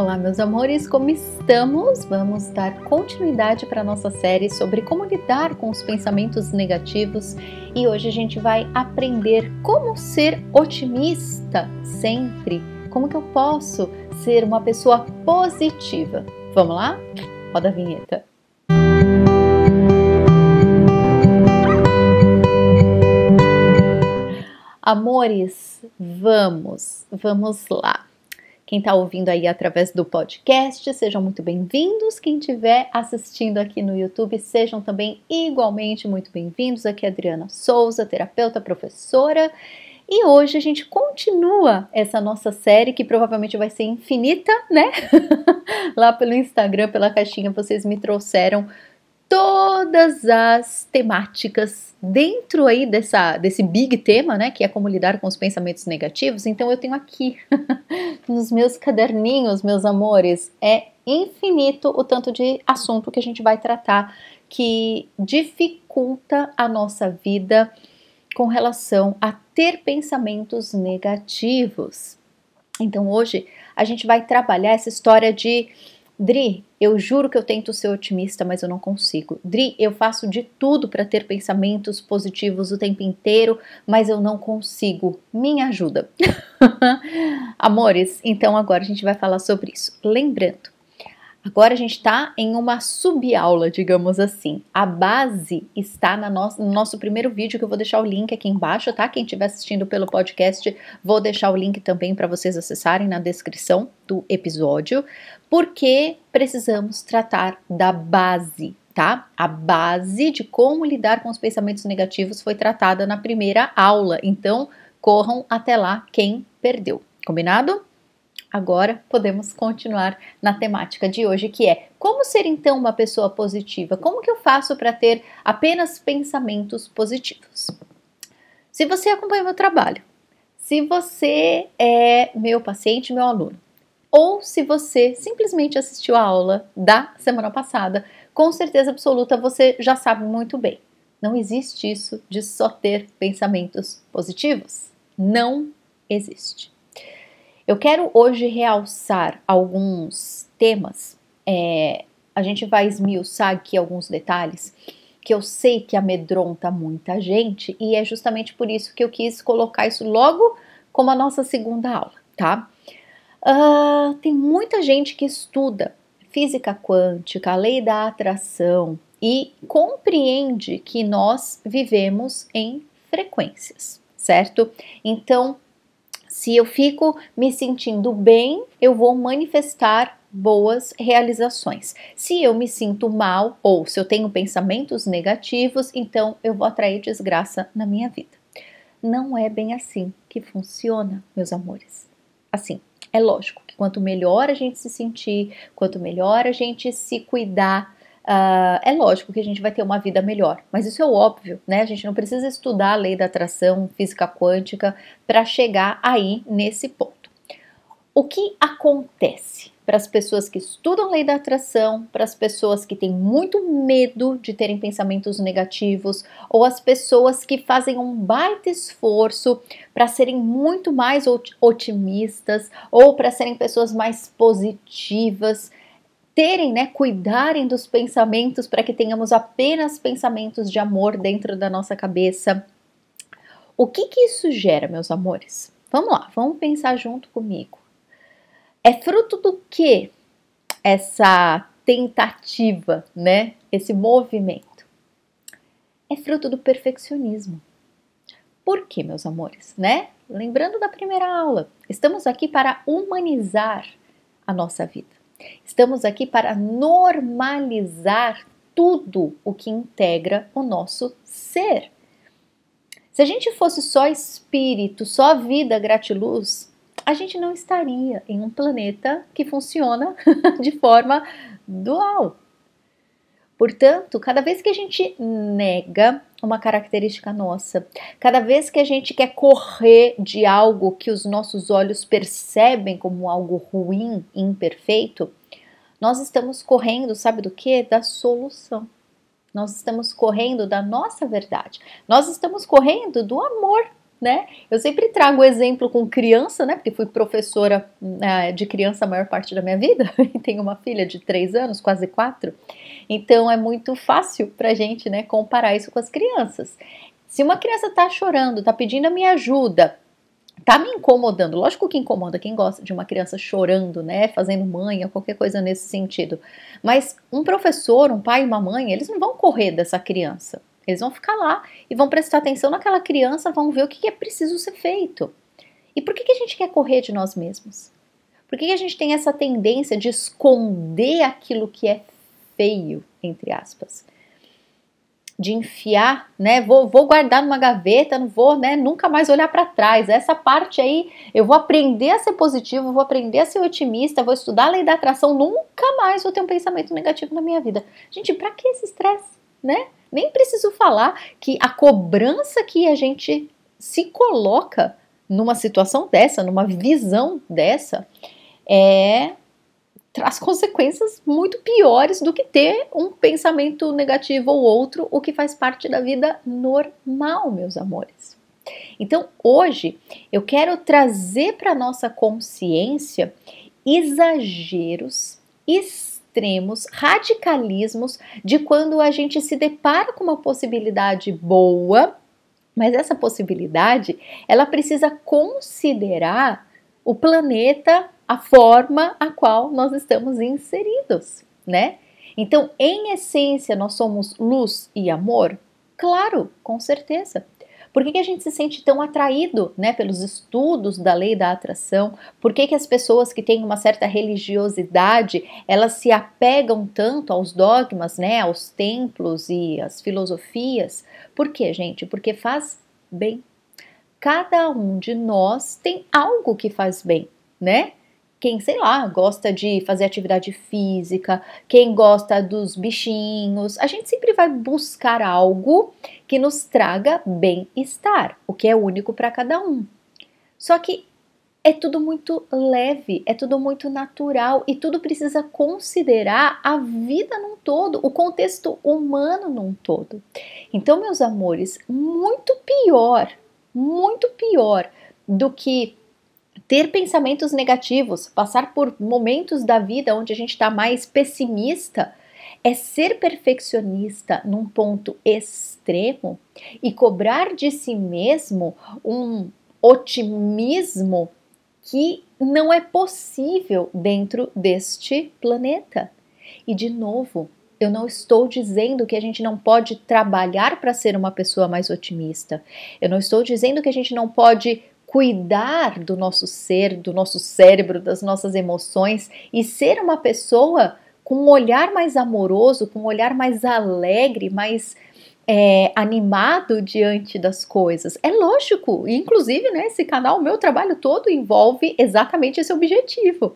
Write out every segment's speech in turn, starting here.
Olá, meus amores, como estamos? Vamos dar continuidade para a nossa série sobre como lidar com os pensamentos negativos e hoje a gente vai aprender como ser otimista sempre. Como que eu posso ser uma pessoa positiva? Vamos lá? Roda a vinheta. Amores, vamos, vamos lá. Quem está ouvindo aí através do podcast, sejam muito bem-vindos. Quem estiver assistindo aqui no YouTube, sejam também igualmente muito bem-vindos. Aqui é Adriana Souza, terapeuta, professora. E hoje a gente continua essa nossa série que provavelmente vai ser infinita, né? Lá pelo Instagram, pela caixinha, vocês me trouxeram todas as temáticas dentro aí dessa, desse big tema, né, que é como lidar com os pensamentos negativos. Então eu tenho aqui nos meus caderninhos, meus amores, é infinito o tanto de assunto que a gente vai tratar que dificulta a nossa vida com relação a ter pensamentos negativos. Então hoje a gente vai trabalhar essa história de Dri, eu juro que eu tento ser otimista, mas eu não consigo. Dri, eu faço de tudo para ter pensamentos positivos o tempo inteiro, mas eu não consigo. Me ajuda. Amores, então agora a gente vai falar sobre isso. Lembrando, Agora a gente está em uma subaula, digamos assim. A base está nosso, no nosso primeiro vídeo, que eu vou deixar o link aqui embaixo, tá? Quem estiver assistindo pelo podcast, vou deixar o link também para vocês acessarem na descrição do episódio, porque precisamos tratar da base, tá? A base de como lidar com os pensamentos negativos foi tratada na primeira aula, então corram até lá quem perdeu. Combinado? Agora podemos continuar na temática de hoje, que é como ser então uma pessoa positiva? Como que eu faço para ter apenas pensamentos positivos? Se você acompanha meu trabalho, se você é meu paciente, meu aluno, ou se você simplesmente assistiu a aula da semana passada, com certeza absoluta você já sabe muito bem. Não existe isso de só ter pensamentos positivos. Não existe. Eu quero hoje realçar alguns temas. É, a gente vai esmiuçar aqui alguns detalhes que eu sei que amedronta muita gente e é justamente por isso que eu quis colocar isso logo como a nossa segunda aula, tá? Uh, tem muita gente que estuda física quântica, a lei da atração e compreende que nós vivemos em frequências, certo? Então, se eu fico me sentindo bem, eu vou manifestar boas realizações. Se eu me sinto mal ou se eu tenho pensamentos negativos, então eu vou atrair desgraça na minha vida. Não é bem assim que funciona, meus amores. Assim, é lógico que quanto melhor a gente se sentir, quanto melhor a gente se cuidar, Uh, é lógico que a gente vai ter uma vida melhor, mas isso é óbvio, né? A gente não precisa estudar a lei da atração, física quântica, para chegar aí nesse ponto. O que acontece para as pessoas que estudam lei da atração, para as pessoas que têm muito medo de terem pensamentos negativos, ou as pessoas que fazem um baita esforço para serem muito mais otimistas, ou para serem pessoas mais positivas? Terem, né, cuidarem dos pensamentos para que tenhamos apenas pensamentos de amor dentro da nossa cabeça. O que que isso gera, meus amores? Vamos lá, vamos pensar junto comigo. É fruto do que essa tentativa, né? Esse movimento? É fruto do perfeccionismo. Por quê, meus amores, né? Lembrando da primeira aula, estamos aqui para humanizar a nossa vida. Estamos aqui para normalizar tudo o que integra o nosso ser. Se a gente fosse só espírito, só vida, gratiluz, a gente não estaria em um planeta que funciona de forma dual. Portanto, cada vez que a gente nega uma característica nossa, cada vez que a gente quer correr de algo que os nossos olhos percebem como algo ruim, imperfeito, nós estamos correndo, sabe do que? Da solução. Nós estamos correndo da nossa verdade. Nós estamos correndo do amor, né? Eu sempre trago exemplo com criança, né? Porque fui professora uh, de criança a maior parte da minha vida e tenho uma filha de três anos, quase quatro. Então é muito fácil pra gente, né, comparar isso com as crianças. Se uma criança tá chorando, tá pedindo a minha ajuda, tá me incomodando. Lógico que incomoda quem gosta de uma criança chorando, né, fazendo manha, qualquer coisa nesse sentido. Mas um professor, um pai e uma mãe, eles não vão correr dessa criança. Eles vão ficar lá e vão prestar atenção naquela criança, vão ver o que é preciso ser feito. E por que, que a gente quer correr de nós mesmos? Por que, que a gente tem essa tendência de esconder aquilo que é feio, entre aspas? de enfiar, né? Vou, vou guardar numa gaveta, não vou, né? Nunca mais olhar para trás. Essa parte aí, eu vou aprender a ser positivo, vou aprender a ser otimista, vou estudar a lei da atração, nunca mais vou ter um pensamento negativo na minha vida. Gente, para que esse estresse, né? Nem preciso falar que a cobrança que a gente se coloca numa situação dessa, numa visão dessa, é traz consequências muito piores do que ter um pensamento negativo ou outro, o que faz parte da vida normal, meus amores. Então, hoje eu quero trazer para nossa consciência exageros, extremos, radicalismos de quando a gente se depara com uma possibilidade boa, mas essa possibilidade, ela precisa considerar o planeta a forma a qual nós estamos inseridos, né? Então, em essência, nós somos luz e amor? Claro, com certeza. Por que, que a gente se sente tão atraído né, pelos estudos da lei da atração? Por que, que as pessoas que têm uma certa religiosidade elas se apegam tanto aos dogmas, né, aos templos e às filosofias? Por quê, gente? Porque faz bem. Cada um de nós tem algo que faz bem, né? quem, sei lá, gosta de fazer atividade física, quem gosta dos bichinhos, a gente sempre vai buscar algo que nos traga bem-estar, o que é único para cada um. Só que é tudo muito leve, é tudo muito natural e tudo precisa considerar a vida num todo, o contexto humano num todo. Então, meus amores, muito pior, muito pior do que ter pensamentos negativos, passar por momentos da vida onde a gente está mais pessimista, é ser perfeccionista num ponto extremo e cobrar de si mesmo um otimismo que não é possível dentro deste planeta. E de novo, eu não estou dizendo que a gente não pode trabalhar para ser uma pessoa mais otimista. Eu não estou dizendo que a gente não pode cuidar do nosso ser, do nosso cérebro, das nossas emoções e ser uma pessoa com um olhar mais amoroso, com um olhar mais alegre, mais é, animado diante das coisas. É lógico, inclusive, né, esse canal, o meu trabalho todo envolve exatamente esse objetivo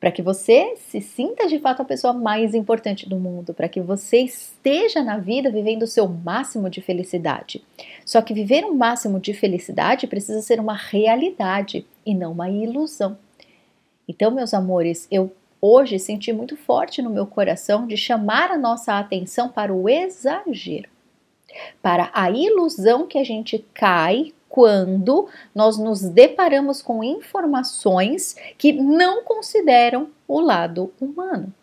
para que você se sinta de fato a pessoa mais importante do mundo, para que você esteja na vida vivendo o seu máximo de felicidade. Só que viver um máximo de felicidade precisa ser uma realidade e não uma ilusão. Então, meus amores, eu hoje senti muito forte no meu coração de chamar a nossa atenção para o exagero, para a ilusão que a gente cai quando nós nos deparamos com informações que não consideram o lado humano.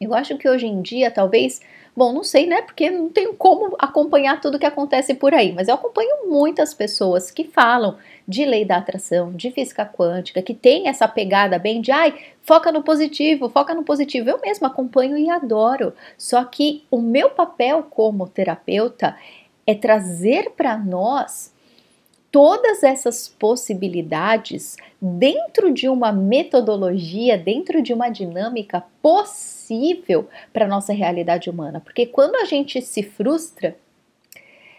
Eu acho que hoje em dia, talvez, bom, não sei, né? Porque não tenho como acompanhar tudo que acontece por aí, mas eu acompanho muitas pessoas que falam de lei da atração, de física quântica, que tem essa pegada bem de ai, foca no positivo, foca no positivo. Eu mesma acompanho e adoro. Só que o meu papel como terapeuta é trazer para nós todas essas possibilidades dentro de uma metodologia, dentro de uma dinâmica possível para a nossa realidade humana. Porque quando a gente se frustra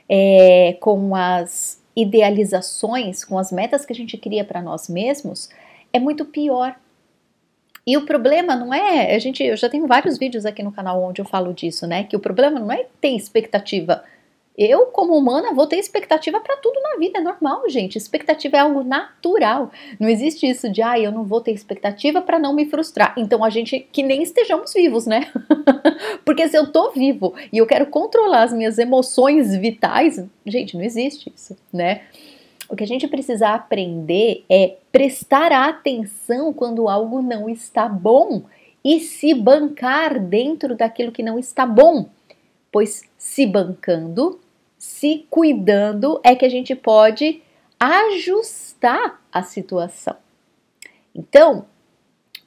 é, com as idealizações, com as metas que a gente cria para nós mesmos, é muito pior. E o problema não é, a gente, eu já tenho vários vídeos aqui no canal onde eu falo disso, né? Que o problema não é ter expectativa eu, como humana, vou ter expectativa para tudo na vida, é normal, gente. Expectativa é algo natural. Não existe isso de, ah, eu não vou ter expectativa para não me frustrar. Então a gente que nem estejamos vivos, né? Porque se eu tô vivo e eu quero controlar as minhas emoções vitais, gente, não existe isso, né? O que a gente precisa aprender é prestar atenção quando algo não está bom e se bancar dentro daquilo que não está bom. Pois se bancando, se cuidando, é que a gente pode ajustar a situação. Então,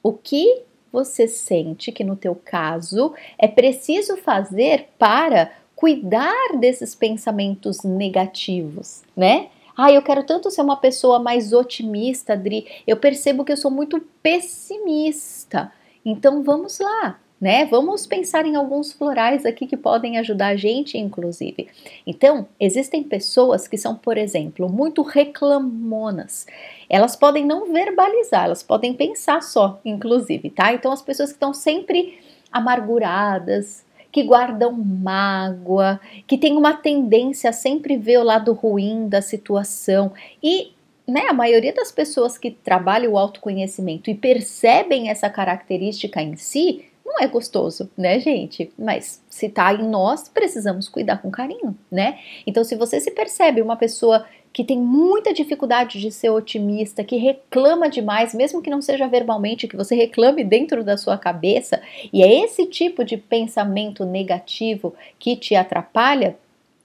o que você sente que no teu caso é preciso fazer para cuidar desses pensamentos negativos, né? Ah, eu quero tanto ser uma pessoa mais otimista, Adri. Eu percebo que eu sou muito pessimista. Então vamos lá, né? Vamos pensar em alguns florais aqui que podem ajudar a gente, inclusive. Então, existem pessoas que são, por exemplo, muito reclamonas. Elas podem não verbalizar, elas podem pensar só, inclusive, tá? Então, as pessoas que estão sempre amarguradas, que guardam mágoa, que têm uma tendência a sempre ver o lado ruim da situação e né, a maioria das pessoas que trabalham o autoconhecimento e percebem essa característica em si, não é gostoso, né, gente? Mas se tá em nós, precisamos cuidar com carinho, né? Então, se você se percebe uma pessoa que tem muita dificuldade de ser otimista, que reclama demais, mesmo que não seja verbalmente, que você reclame dentro da sua cabeça, e é esse tipo de pensamento negativo que te atrapalha,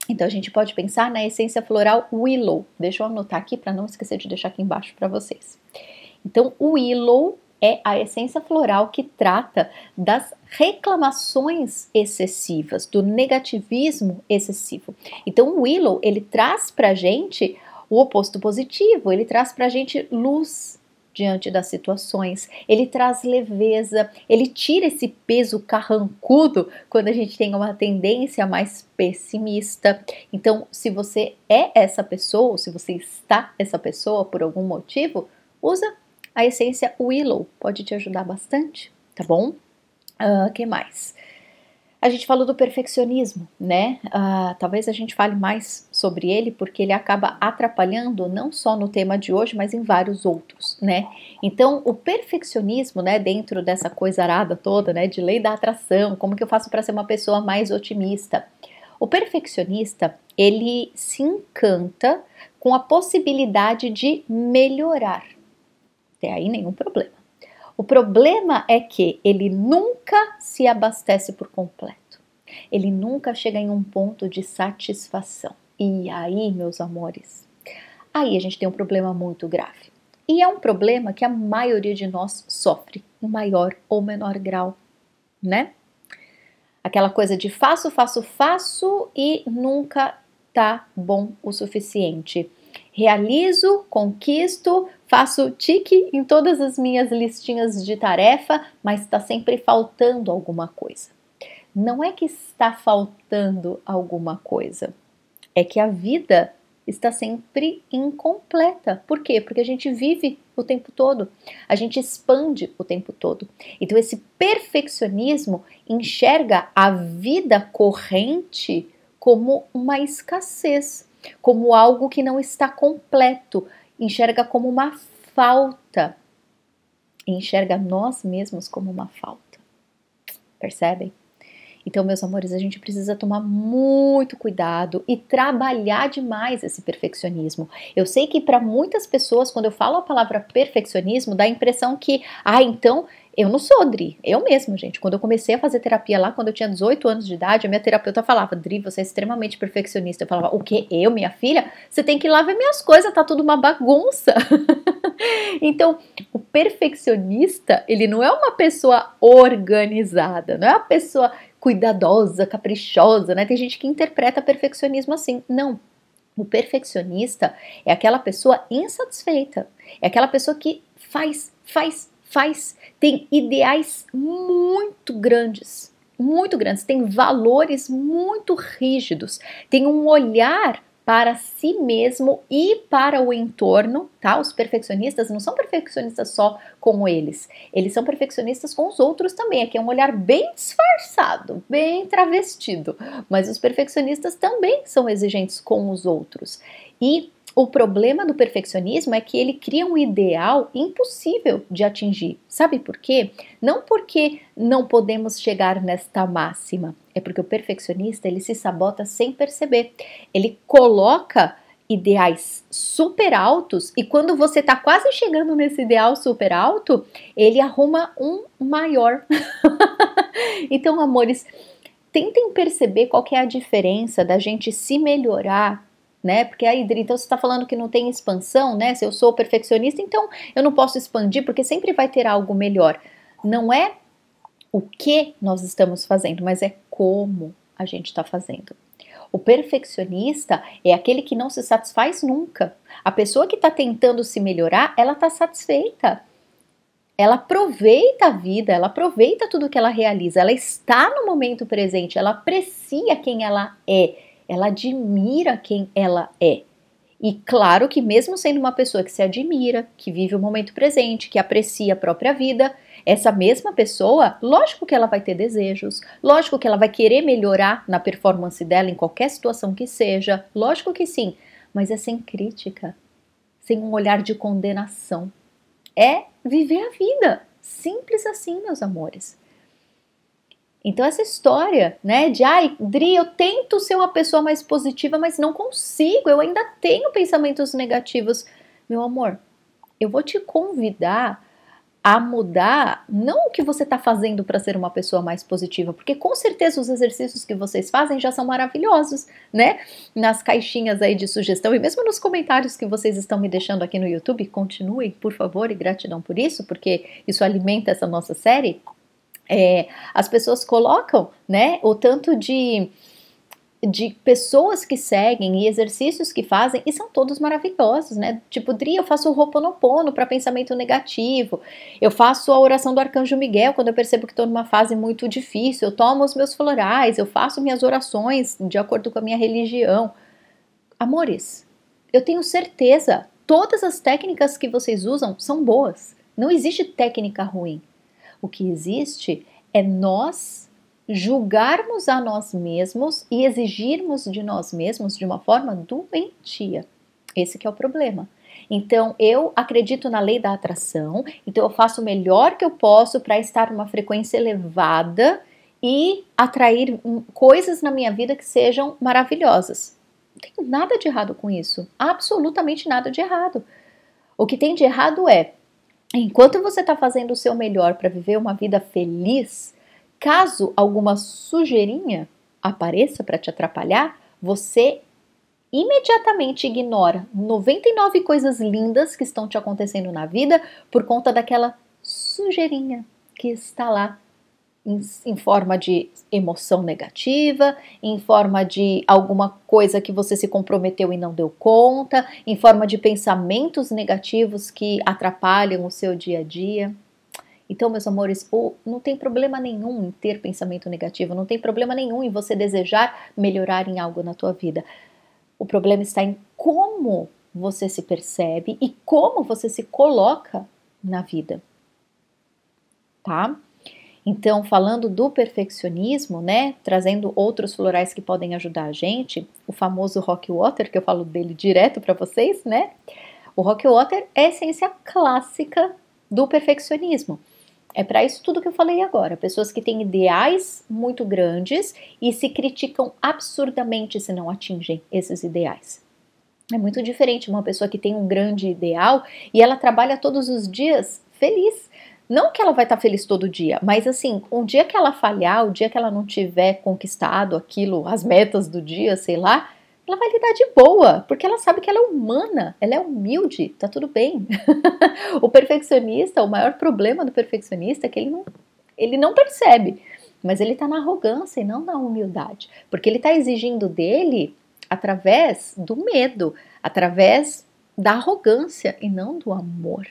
então a gente pode pensar na essência floral Willow. Deixa eu anotar aqui para não esquecer de deixar aqui embaixo para vocês. Então, o Willow é a essência floral que trata das reclamações excessivas, do negativismo excessivo. Então, o Willow, ele traz pra gente o oposto positivo, ele traz pra gente luz diante das situações, ele traz leveza, ele tira esse peso carrancudo quando a gente tem uma tendência mais pessimista. Então, se você é essa pessoa, ou se você está essa pessoa por algum motivo, usa a essência Willow pode te ajudar bastante, tá bom? O uh, que mais? A gente falou do perfeccionismo, né? Uh, talvez a gente fale mais sobre ele porque ele acaba atrapalhando não só no tema de hoje, mas em vários outros, né? Então, o perfeccionismo, né, dentro dessa coisa arada toda, né, de lei da atração, como que eu faço para ser uma pessoa mais otimista? O perfeccionista, ele se encanta com a possibilidade de melhorar, até aí nenhum problema. O problema é que ele nunca se abastece por completo. Ele nunca chega em um ponto de satisfação. E aí, meus amores, aí a gente tem um problema muito grave. E é um problema que a maioria de nós sofre, em maior ou menor grau, né? Aquela coisa de faço, faço, faço e nunca tá bom o suficiente. Realizo, conquisto, faço tique em todas as minhas listinhas de tarefa, mas está sempre faltando alguma coisa. Não é que está faltando alguma coisa, é que a vida está sempre incompleta. Por quê? Porque a gente vive o tempo todo, a gente expande o tempo todo. Então, esse perfeccionismo enxerga a vida corrente como uma escassez como algo que não está completo, enxerga como uma falta, enxerga nós mesmos como uma falta. Percebem? Então, meus amores, a gente precisa tomar muito cuidado e trabalhar demais esse perfeccionismo. Eu sei que para muitas pessoas, quando eu falo a palavra perfeccionismo, dá a impressão que, ah, então eu não sou Dri, eu mesma, gente. Quando eu comecei a fazer terapia lá, quando eu tinha 18 anos de idade, a minha terapeuta falava: Dri, você é extremamente perfeccionista. Eu falava: O que? Eu, minha filha? Você tem que ir lá ver minhas coisas, tá tudo uma bagunça. então, o perfeccionista, ele não é uma pessoa organizada, não é uma pessoa cuidadosa, caprichosa, né? Tem gente que interpreta perfeccionismo assim. Não. O perfeccionista é aquela pessoa insatisfeita, é aquela pessoa que faz, faz, faz, tem ideais muito grandes, muito grandes, tem valores muito rígidos, tem um olhar para si mesmo e para o entorno, tá? Os perfeccionistas não são perfeccionistas só com eles, eles são perfeccionistas com os outros também. Aqui é um olhar bem disfarçado, bem travestido, mas os perfeccionistas também são exigentes com os outros. E o problema do perfeccionismo é que ele cria um ideal impossível de atingir. Sabe por quê? Não porque não podemos chegar nesta máxima, é porque o perfeccionista ele se sabota sem perceber. Ele coloca ideais super altos e quando você está quase chegando nesse ideal super alto, ele arruma um maior. então, amores, tentem perceber qual é a diferença da gente se melhorar né? Porque aí, então você está falando que não tem expansão, né? Se eu sou perfeccionista, então eu não posso expandir, porque sempre vai ter algo melhor. Não é o que nós estamos fazendo, mas é como a gente está fazendo. O perfeccionista é aquele que não se satisfaz nunca. A pessoa que está tentando se melhorar, ela está satisfeita. Ela aproveita a vida, ela aproveita tudo que ela realiza, ela está no momento presente, ela aprecia quem ela é, ela admira quem ela é. E claro que, mesmo sendo uma pessoa que se admira, que vive o momento presente, que aprecia a própria vida, essa mesma pessoa, lógico que ela vai ter desejos, lógico que ela vai querer melhorar na performance dela em qualquer situação que seja, lógico que sim, mas é sem crítica, sem um olhar de condenação. É viver a vida, simples assim, meus amores. Então essa história, né, de ai, Dri, eu tento ser uma pessoa mais positiva, mas não consigo, eu ainda tenho pensamentos negativos. Meu amor, eu vou te convidar a mudar não o que você está fazendo para ser uma pessoa mais positiva, porque com certeza os exercícios que vocês fazem já são maravilhosos, né? Nas caixinhas aí de sugestão e mesmo nos comentários que vocês estão me deixando aqui no YouTube, continuem, por favor, e gratidão por isso, porque isso alimenta essa nossa série. É, as pessoas colocam, né, o tanto de de pessoas que seguem e exercícios que fazem e são todos maravilhosos, né? Tipo, Dri, eu faço o Ho'oponopono para pensamento negativo. Eu faço a oração do Arcanjo Miguel quando eu percebo que estou numa fase muito difícil. Eu tomo os meus florais, eu faço minhas orações de acordo com a minha religião. Amores, eu tenho certeza, todas as técnicas que vocês usam são boas. Não existe técnica ruim. O que existe é nós julgarmos a nós mesmos e exigirmos de nós mesmos de uma forma doentia. Esse que é o problema. Então, eu acredito na lei da atração, então eu faço o melhor que eu posso para estar numa frequência elevada e atrair coisas na minha vida que sejam maravilhosas. Não tem nada de errado com isso, absolutamente nada de errado. O que tem de errado é, enquanto você está fazendo o seu melhor para viver uma vida feliz, Caso alguma sujeirinha apareça para te atrapalhar, você imediatamente ignora 99 coisas lindas que estão te acontecendo na vida por conta daquela sujeirinha que está lá em, em, forma de emoção negativa, em forma de alguma coisa que você se comprometeu e não deu conta, em forma de pensamentos negativos que atrapalham o seu dia a dia. Então, meus amores, não tem problema nenhum em ter pensamento negativo, não tem problema nenhum em você desejar melhorar em algo na tua vida. O problema está em como você se percebe e como você se coloca na vida. Tá? Então, falando do perfeccionismo, né, trazendo outros florais que podem ajudar a gente, o famoso Rock Water, que eu falo dele direto para vocês, né? O Rock Water é a essência clássica do perfeccionismo. É para isso tudo que eu falei agora. Pessoas que têm ideais muito grandes e se criticam absurdamente se não atingem esses ideais. É muito diferente uma pessoa que tem um grande ideal e ela trabalha todos os dias feliz. Não que ela vai estar tá feliz todo dia, mas assim, um dia que ela falhar, o dia que ela não tiver conquistado aquilo, as metas do dia, sei lá, ela vai lidar de boa, porque ela sabe que ela é humana, ela é humilde, tá tudo bem. o perfeccionista, o maior problema do perfeccionista é que ele não, ele não percebe, mas ele tá na arrogância e não na humildade, porque ele tá exigindo dele através do medo, através da arrogância e não do amor.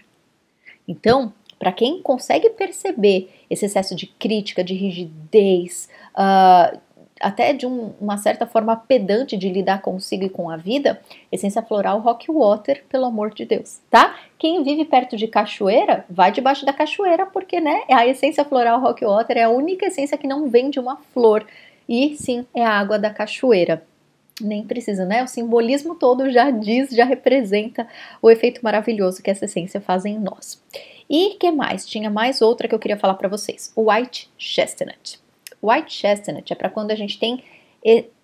Então, para quem consegue perceber esse excesso de crítica, de rigidez, uh, até de um, uma certa forma pedante de lidar consigo e com a vida, essência floral rock water, pelo amor de Deus, tá? Quem vive perto de cachoeira, vai debaixo da cachoeira, porque, né, a essência floral rock water é a única essência que não vem de uma flor, e sim, é a água da cachoeira. Nem precisa, né? O simbolismo todo já diz, já representa o efeito maravilhoso que essa essência faz em nós. E que mais? Tinha mais outra que eu queria falar para vocês: o White Chestnut. White chestnut é para quando a gente tem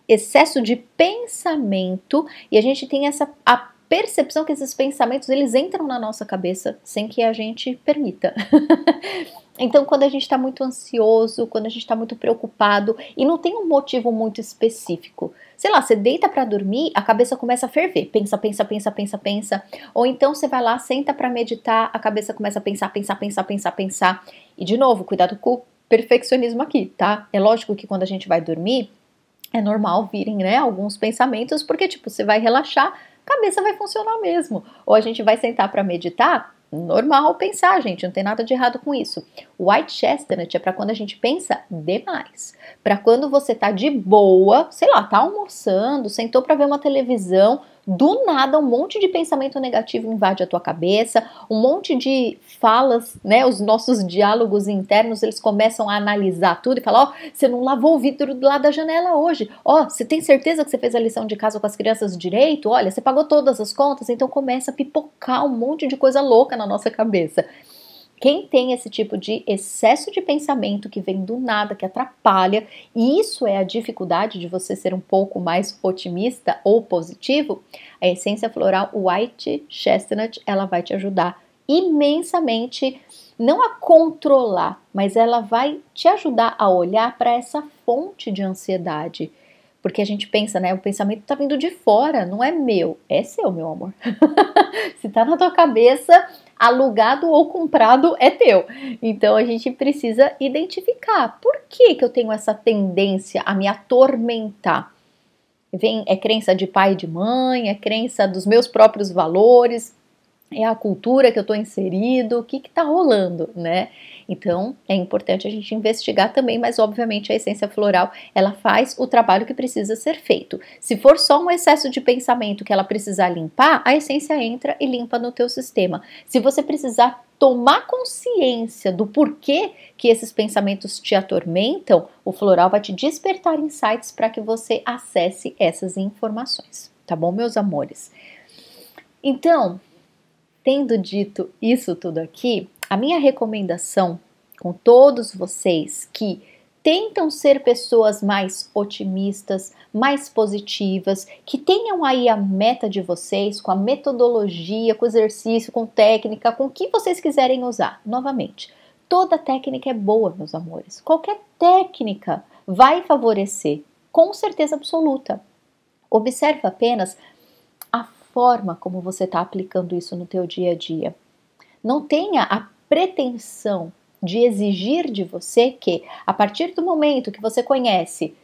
excesso de pensamento e a gente tem essa a percepção que esses pensamentos eles entram na nossa cabeça sem que a gente permita. então, quando a gente está muito ansioso, quando a gente está muito preocupado e não tem um motivo muito específico, sei lá, você deita para dormir, a cabeça começa a ferver, pensa, pensa, pensa, pensa, pensa, ou então você vai lá, senta para meditar, a cabeça começa a pensar, pensar, pensar, pensar, pensar. E de novo, cuidado com o perfeccionismo aqui, tá? É lógico que quando a gente vai dormir, é normal virem, né, alguns pensamentos, porque tipo, você vai relaxar, cabeça vai funcionar mesmo. Ou a gente vai sentar para meditar, normal pensar, gente, não tem nada de errado com isso. White chestnut é para quando a gente pensa demais. Para quando você tá de boa, sei lá, tá almoçando, sentou para ver uma televisão, do nada um monte de pensamento negativo invade a tua cabeça, um monte de falas, né, os nossos diálogos internos, eles começam a analisar tudo e falar, ó, oh, você não lavou o vidro do lado da janela hoje. Ó, oh, você tem certeza que você fez a lição de casa com as crianças direito? Olha, você pagou todas as contas, então começa a pipocar um monte de coisa louca na nossa cabeça. Quem tem esse tipo de excesso de pensamento que vem do nada, que atrapalha, e isso é a dificuldade de você ser um pouco mais otimista ou positivo, a essência floral White Chestnut, ela vai te ajudar imensamente não a controlar, mas ela vai te ajudar a olhar para essa fonte de ansiedade. Porque a gente pensa, né? O pensamento tá vindo de fora, não é meu, é seu, meu amor. Se tá na tua cabeça, alugado ou comprado é teu. Então a gente precisa identificar por que, que eu tenho essa tendência a me atormentar. Vem, é crença de pai e de mãe, é crença dos meus próprios valores, é a cultura que eu estou inserido, o que está rolando, né? Então é importante a gente investigar também, mas obviamente a essência floral ela faz o trabalho que precisa ser feito. Se for só um excesso de pensamento que ela precisar limpar, a essência entra e limpa no teu sistema. Se você precisar tomar consciência do porquê que esses pensamentos te atormentam, o floral vai te despertar insights para que você acesse essas informações, tá bom, meus amores? Então, tendo dito isso tudo aqui, a minha recomendação com todos vocês que tentam ser pessoas mais otimistas, mais positivas, que tenham aí a meta de vocês com a metodologia, com o exercício, com técnica, com o que vocês quiserem usar. Novamente, toda técnica é boa, meus amores. Qualquer técnica vai favorecer, com certeza absoluta. Observe apenas a forma como você está aplicando isso no teu dia a dia. Não tenha a pretensão de exigir de você que, a partir do momento que você conhece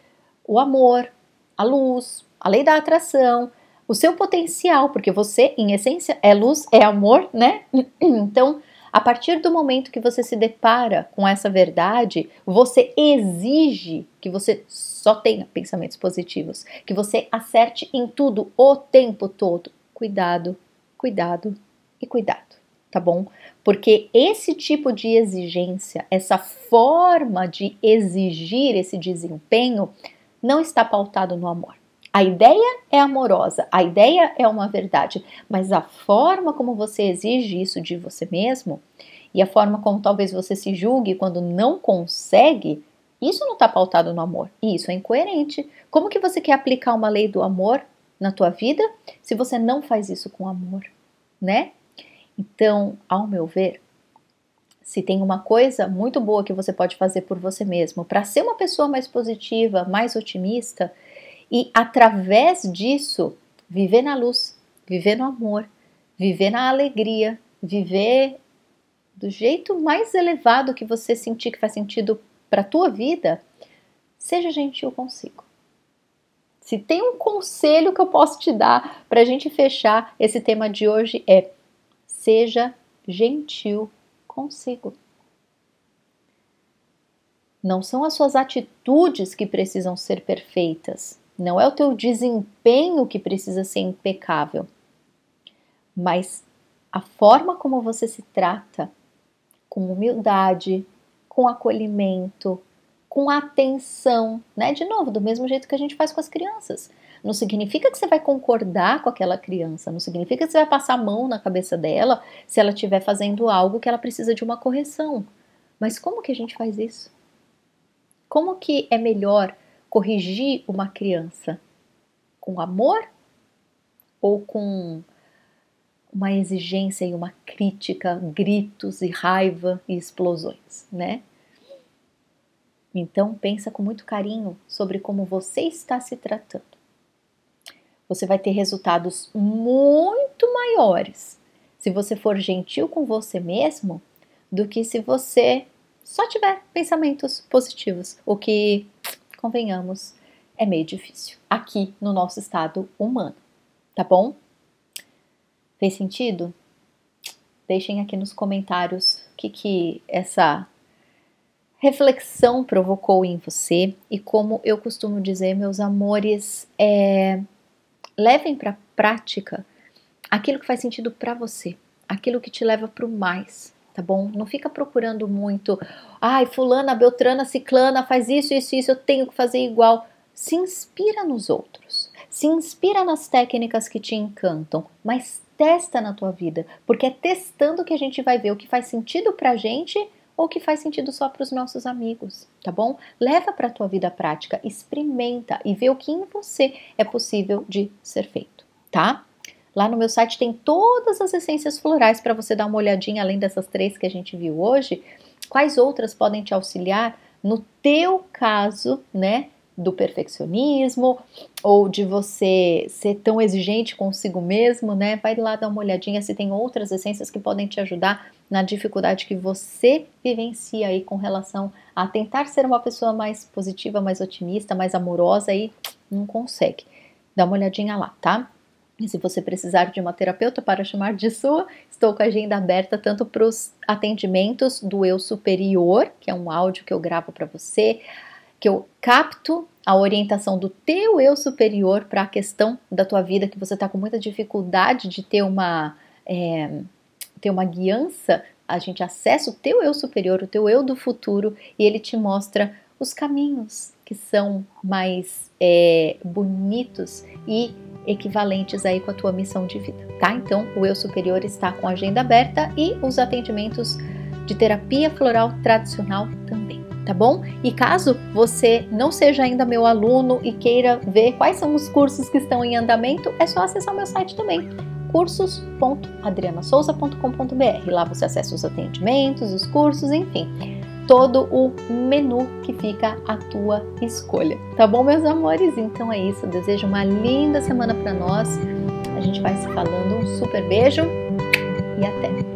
o amor, a luz, a lei da atração, o seu potencial, porque você, em essência, é luz, é amor, né? Então, a partir do momento que você se depara com essa verdade, você exige que você só tenha pensamentos positivos, que você acerte em tudo o tempo todo. Cuidado, cuidado e cuidado, tá bom? Porque esse tipo de exigência, essa forma de exigir esse desempenho, não está pautado no amor. A ideia é amorosa, a ideia é uma verdade, mas a forma como você exige isso de você mesmo e a forma como talvez você se julgue quando não consegue, isso não está pautado no amor. E isso é incoerente. Como que você quer aplicar uma lei do amor na tua vida se você não faz isso com amor, né? Então, ao meu ver, se tem uma coisa muito boa que você pode fazer por você mesmo para ser uma pessoa mais positiva, mais otimista e através disso viver na luz, viver no amor, viver na alegria, viver do jeito mais elevado que você sentir que faz sentido para a tua vida, seja gentil consigo. Se tem um conselho que eu posso te dar para a gente fechar esse tema de hoje é Seja gentil consigo. Não são as suas atitudes que precisam ser perfeitas, não é o teu desempenho que precisa ser impecável, mas a forma como você se trata, com humildade, com acolhimento, com atenção, né? De novo, do mesmo jeito que a gente faz com as crianças. Não significa que você vai concordar com aquela criança, não significa que você vai passar a mão na cabeça dela se ela estiver fazendo algo que ela precisa de uma correção. Mas como que a gente faz isso? Como que é melhor corrigir uma criança com amor ou com uma exigência e uma crítica, gritos e raiva e explosões, né? Então pensa com muito carinho sobre como você está se tratando. Você vai ter resultados muito maiores se você for gentil com você mesmo do que se você só tiver pensamentos positivos, o que, convenhamos, é meio difícil aqui no nosso estado humano, tá bom? Fez sentido? Deixem aqui nos comentários o que, que essa reflexão provocou em você e como eu costumo dizer, meus amores, é, levem para prática aquilo que faz sentido para você, aquilo que te leva para o mais, tá bom? Não fica procurando muito, ai, fulana, beltrana, ciclana, faz isso, isso, isso, eu tenho que fazer igual. Se inspira nos outros, se inspira nas técnicas que te encantam, mas testa na tua vida, porque é testando que a gente vai ver o que faz sentido pra gente ou que faz sentido só para os nossos amigos, tá bom? Leva para a tua vida prática, experimenta e vê o que em você é possível de ser feito, tá? Lá no meu site tem todas as essências florais para você dar uma olhadinha, além dessas três que a gente viu hoje. Quais outras podem te auxiliar no teu caso, né? Do perfeccionismo ou de você ser tão exigente consigo mesmo, né? Vai lá dar uma olhadinha se tem outras essências que podem te ajudar na dificuldade que você vivencia aí com relação a tentar ser uma pessoa mais positiva, mais otimista, mais amorosa e não consegue. Dá uma olhadinha lá, tá? E se você precisar de uma terapeuta para chamar de sua, estou com a agenda aberta tanto para os atendimentos do eu superior, que é um áudio que eu gravo para você, que eu capto a orientação do teu eu superior para a questão da tua vida que você está com muita dificuldade de ter uma é, ter uma guiança, a gente acessa o teu eu superior, o teu eu do futuro e ele te mostra os caminhos que são mais é, bonitos e equivalentes aí com a tua missão de vida, tá? Então, o eu superior está com a agenda aberta e os atendimentos de terapia floral tradicional também, tá bom? E caso você não seja ainda meu aluno e queira ver quais são os cursos que estão em andamento, é só acessar o meu site também cursos.adrianasouza.com.br. Lá você acessa os atendimentos, os cursos, enfim todo o menu que fica à tua escolha. Tá bom, meus amores? Então é isso. Eu desejo uma linda semana para nós. A gente vai se falando. Um super beijo e até!